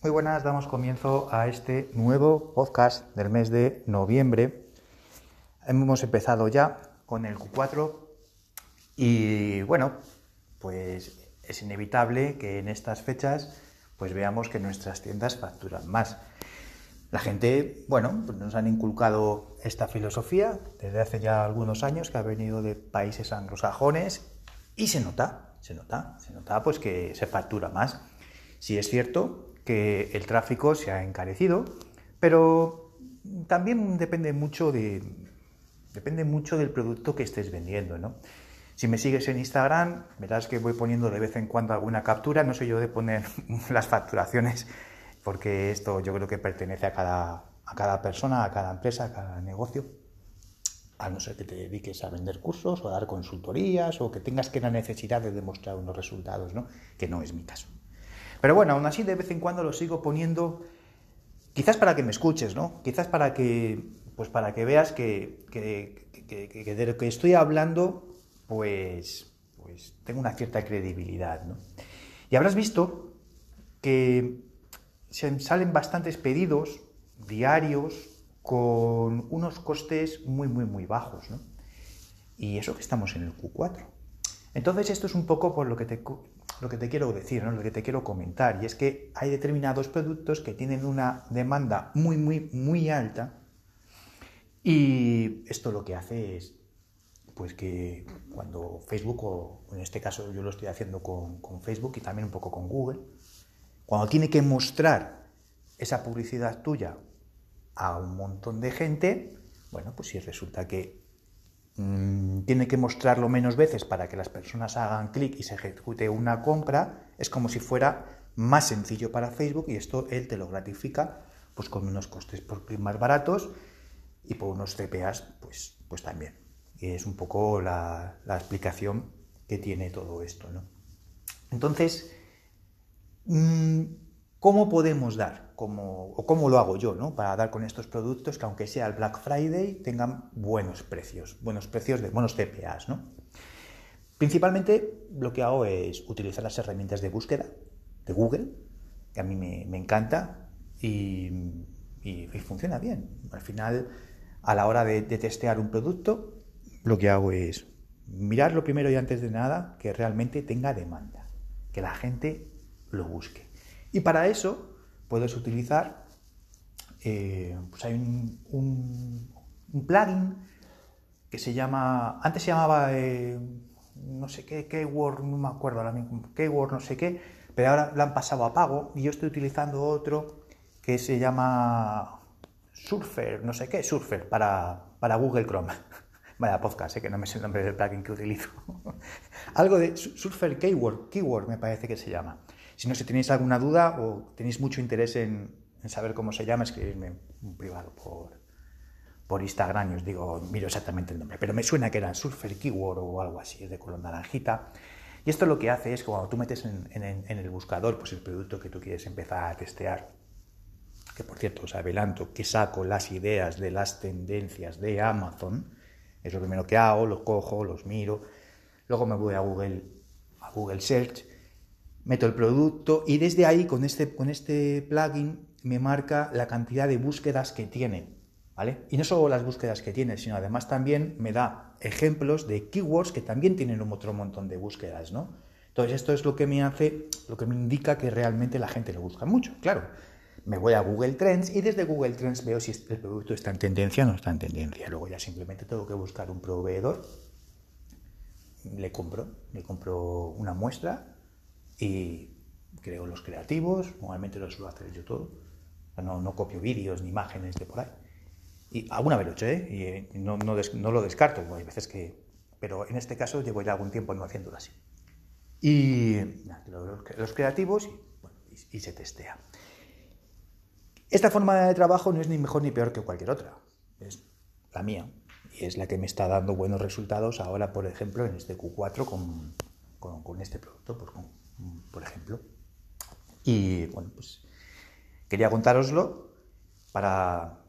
Muy buenas, damos comienzo a este nuevo podcast del mes de noviembre. Hemos empezado ya con el Q4 y bueno, pues es inevitable que en estas fechas pues veamos que nuestras tiendas facturan más. La gente, bueno, pues nos han inculcado esta filosofía desde hace ya algunos años que ha venido de países anglosajones y se nota, se nota, se nota pues que se factura más. Si es cierto que el tráfico se ha encarecido, pero también depende mucho de depende mucho del producto que estés vendiendo, ¿no? Si me sigues en Instagram, verás que voy poniendo de vez en cuando alguna captura, no soy yo de poner las facturaciones porque esto yo creo que pertenece a cada, a cada persona, a cada empresa, a cada negocio, a no ser que te dediques a vender cursos o a dar consultorías o que tengas que la necesidad de demostrar unos resultados, ¿no? que no es mi caso. Pero bueno, aún así de vez en cuando lo sigo poniendo, quizás para que me escuches, ¿no? quizás para que, pues para que veas que, que, de lo que estoy hablando, pues, pues tengo una cierta credibilidad. ¿no? Y habrás visto que se salen bastantes pedidos diarios con unos costes muy, muy, muy bajos. ¿no? Y eso que estamos en el Q4. Entonces esto es un poco por lo que te, lo que te quiero decir, ¿no? lo que te quiero comentar. Y es que hay determinados productos que tienen una demanda muy, muy, muy alta. Y esto lo que hace es pues que cuando Facebook, o en este caso yo lo estoy haciendo con, con Facebook y también un poco con Google, cuando tiene que mostrar esa publicidad tuya a un montón de gente, bueno, pues si resulta que mmm, tiene que mostrarlo menos veces para que las personas hagan clic y se ejecute una compra, es como si fuera más sencillo para Facebook y esto él te lo gratifica pues con unos costes por clic más baratos y por unos CPAs pues, pues también. Y es un poco la, la explicación que tiene todo esto. ¿no? Entonces, Mm, ¿Cómo podemos dar? ¿Cómo, ¿O cómo lo hago yo para dar con estos productos que aunque sea el Black Friday tengan buenos precios, buenos precios de buenos CPAs? Principalmente lo que hago es utilizar las herramientas de búsqueda de Google, que a mí me, encanta y, funciona bien. Al final, a la hora de, de testear un producto, lo que hago es mirarlo primero y antes de nada que realmente tenga demanda, que la gente lo busque. Y para eso puedes utilizar, eh, pues hay un, plugin que se llama, antes se llamaba, eh, no sé qué, Keyword, no me acuerdo ahora mismo, Keyword no sé qué, pero ahora lo han pasado a pago y yo estoy utilizando otro que se llama Surfer, no sé qué, Surfer, para, para Google Chrome. Vaya podcast, ¿eh? que no me sé el nombre del plugin que utilizo. Algo de Surfer Keyword, Keyword me parece que se llama. Si no, si tenéis alguna duda o tenéis mucho interés en, saber cómo se llama, escribirme privado por, Instagram y os digo, miro exactamente el nombre. Pero me suena que era Surfer Keyword o algo así, es de color naranjita. Y esto lo que hace es que cuando tú metes en, en, en, el buscador pues el producto que tú quieres empezar a testear, que por cierto os adelanto que saco las ideas de las tendencias de Amazon, es lo primero que hago, los cojo, los miro, luego me voy a Google, a Google Search, meto el producto y desde ahí con este, con este plugin me marca la cantidad de búsquedas que tiene. ¿vale? Y no solo las búsquedas que tiene, sino además también me da ejemplos de keywords que también tienen un otro montón de búsquedas. ¿no? Entonces esto es lo que me hace, lo que me indica que realmente la gente lo busca mucho. Claro, me voy a Google Trends y desde Google Trends veo si el producto está en tendencia o no está en tendencia. Luego ya simplemente tengo que buscar un proveedor, le compro, le compro una muestra y creo los creativos, normalmente lo suelo hacer yo todo, no, no copio vídeos ni imágenes de por ahí. Y alguna vez lo he hecho, ¿eh? y no, no, des, no, lo descarto, hay veces que... Pero en este caso llevo ya algún tiempo no haciéndolo así. Y los, los creativos y, bueno, y, y se testea. Esta forma de trabajo no es ni mejor ni peor que cualquier otra, es la mía y es la que me está dando buenos resultados ahora, por ejemplo, en este Q4 con, con, con este producto, pues con, por ejemplo. Y bueno, pues quería contároslo para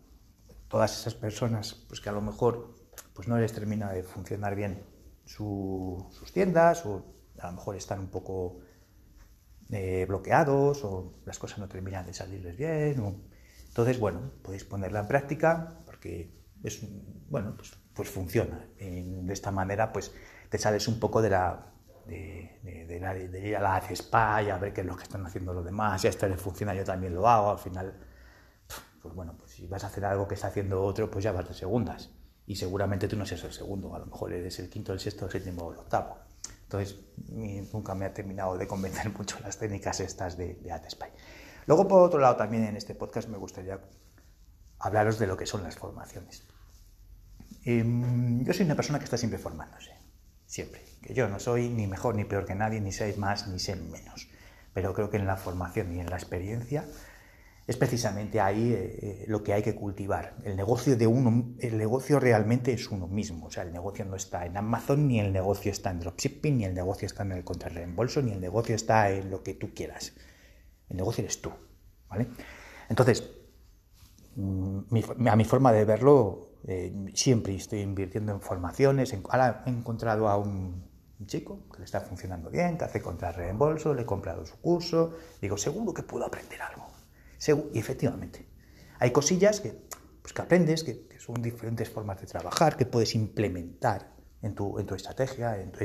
todas esas personas pues, que a lo mejor pues, no les termina de funcionar bien su, sus tiendas o a lo mejor están un poco eh, bloqueados o las cosas no terminan de salirles bien. Entonces, bueno, podéis ponerla en práctica porque es, bueno, pues, pues funciona. de esta manera, pues te sales un poco de la de, de, ir a la spa y a ver qué es lo que están haciendo los demás, si a este le funciona, yo también lo hago, al final, pues bueno, pues si vas a hacer algo que está haciendo otro, pues ya vas de segundas. Y seguramente tú no seas el segundo, a lo mejor eres el quinto, el sexto, el séptimo o el octavo. Entonces, nunca me ha terminado de convencer mucho las técnicas estas de, de. Luego, por otro lado, también en este podcast me gustaría hablaros de lo que son las formaciones. Em, yo soy una persona que está siempre formándose, siempre. Que yo no soy ni mejor ni peor que nadie, ni sé más ni sé menos. Pero creo que en la formación y en la experiencia es precisamente ahí eh, eh, lo que hay que cultivar. El negocio de uno, el negocio realmente es uno mismo. O sea, el negocio no está en Amazon, ni el negocio está en dropshipping, ni el negocio está en el contrarreembolso, ni el negocio está en lo que tú quieras. El negocio eres tú, ¿vale? Entonces, mm, a mi forma de verlo, eh, siempre estoy invirtiendo en formaciones. ahora he encontrado a un, chico que le está funcionando bien, que hace contrarreembolso, le he comprado su curso. Digo, seguro que puedo aprender algo. Y efectivamente, hay cosillas que, pues, que aprendes, que, son diferentes formas de trabajar, que puedes implementar en tu, en tu estrategia, en tu,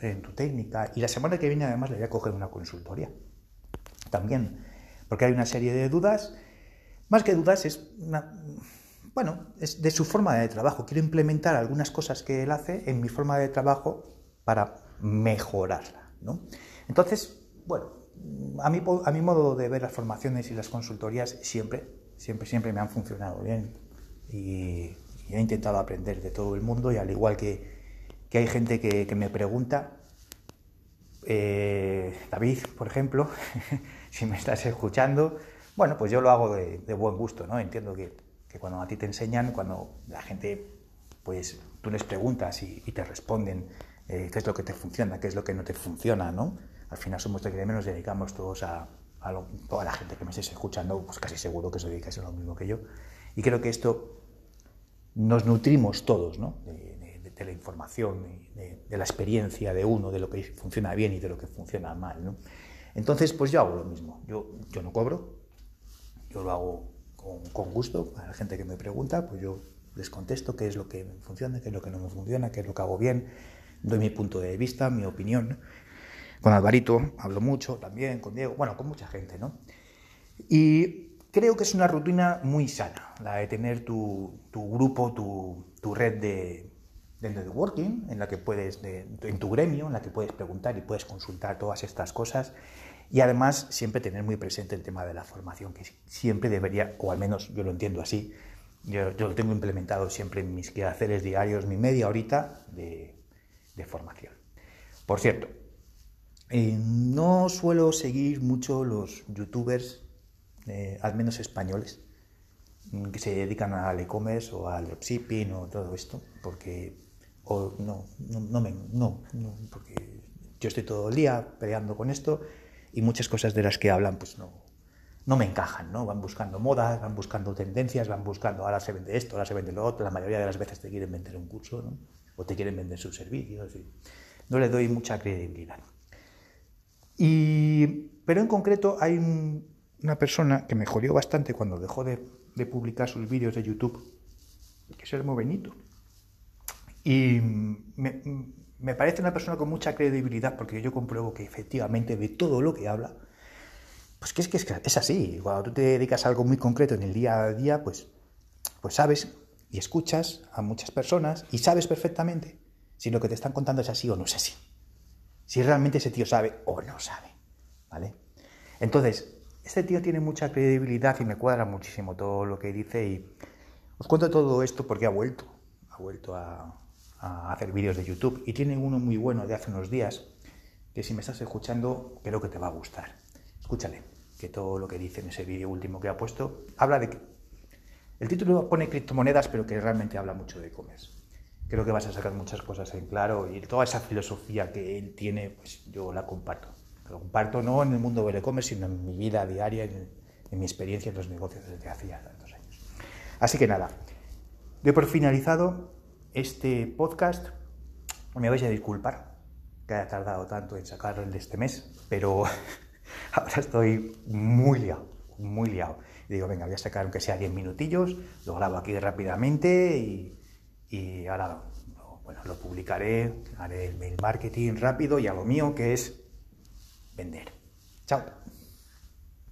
en, tu, técnica. Y la semana que viene además le voy a coger una consultoría. También, porque hay una serie de dudas. Más que dudas, es una, bueno, es de su forma de trabajo. Quiero implementar algunas cosas que él hace en mi forma de trabajo para mejorarla. ¿no? Entonces, bueno, a mi, a mi modo de ver las formaciones y las consultorías siempre, siempre, siempre me han funcionado bien y, he intentado aprender de todo el mundo y al igual que, que hay gente que, me pregunta, eh, David, por ejemplo, si me estás escuchando, bueno, pues yo lo hago de, buen gusto, ¿no? Entiendo que, que, cuando a ti te enseñan, cuando la gente, pues tú les preguntas y, te responden eh, qué es lo que te funciona, qué es lo que no te funciona, ¿no? al final somos de que nos dedicamos todos a, toda la gente que me estés escuchando, pues casi seguro que se dedica a lo mismo que yo. Y creo que esto nos nutrimos todos ¿no? de, la información, de, la experiencia de uno, de lo que funciona bien y de lo que funciona mal. ¿no? Entonces, pues yo hago lo mismo. Yo, yo no cobro, yo lo hago con, gusto. A la gente que me pregunta, pues yo les contesto qué es lo que me funciona, qué es lo que no me funciona, qué es lo que hago bien, doy mi punto de vista, mi opinión. Con Alvarito hablo mucho también, con Diego, bueno, con mucha gente, ¿no? Y creo que es una rutina muy sana, la de tener tu, grupo, tu, red de, networking, en la que puedes, en tu gremio, en la que puedes preguntar y puedes consultar todas estas cosas. Y además siempre tener muy presente el tema de la formación, que siempre debería, o al menos yo lo entiendo así, yo, lo tengo implementado siempre en mis quehaceres diarios, mi media horita de, formación. Por cierto, eh, no suelo seguir mucho los youtubers, eh, al menos españoles, mm, que se dedican al e-commerce o al dropshipping o todo esto, porque no, no, me, no, porque yo estoy todo el día peleando con esto y muchas cosas de las que hablan pues no, no me encajan, ¿no? Van buscando modas, van buscando tendencias, van buscando ahora se vende esto, ahora se vende lo otro, la mayoría de las veces te quieren vender un curso, ¿no? O te quieren vender sus servicios no le doy mucha credibilidad. Y, pero en concreto hay una persona que me jodió bastante cuando dejó de, publicar sus vídeos de YouTube, que es Hermo Benito. Y me, parece una persona con mucha credibilidad porque yo compruebo que efectivamente de todo lo que habla, pues que es que es, así. Cuando tú te dedicas a algo muy concreto en el día a día, pues, pues sabes y escuchas a muchas personas y sabes perfectamente si lo que te están contando es así o no es así si realmente ese tío sabe o no sabe, ¿vale? Entonces, este tío tiene mucha credibilidad y me cuadra muchísimo todo lo que dice y os cuento todo esto porque ha vuelto, ha vuelto a, hacer vídeos de YouTube y tiene uno muy bueno de hace unos días que si me estás escuchando creo que te va a gustar. Escúchale, que todo lo que dice en ese vídeo último que ha puesto habla de el título pone criptomonedas pero que realmente habla mucho de e-commerce creo que vas a sacar muchas cosas en claro y toda esa filosofía que él tiene, pues yo la comparto. La comparto no en el mundo del e-commerce, sino en mi vida diaria, en, mi experiencia en los negocios desde hacía tantos años. Así que nada, doy por finalizado este podcast. Me vais a disculpar que haya tardado tanto en sacarlo de este mes, pero ahora estoy muy liado, muy liado. Y digo, venga, voy a sacar aunque sea 10 minutillos, lo grabo aquí rápidamente y, y ahora bueno, lo publicaré, haré el mail marketing rápido y a lo mío que es vender. Chao.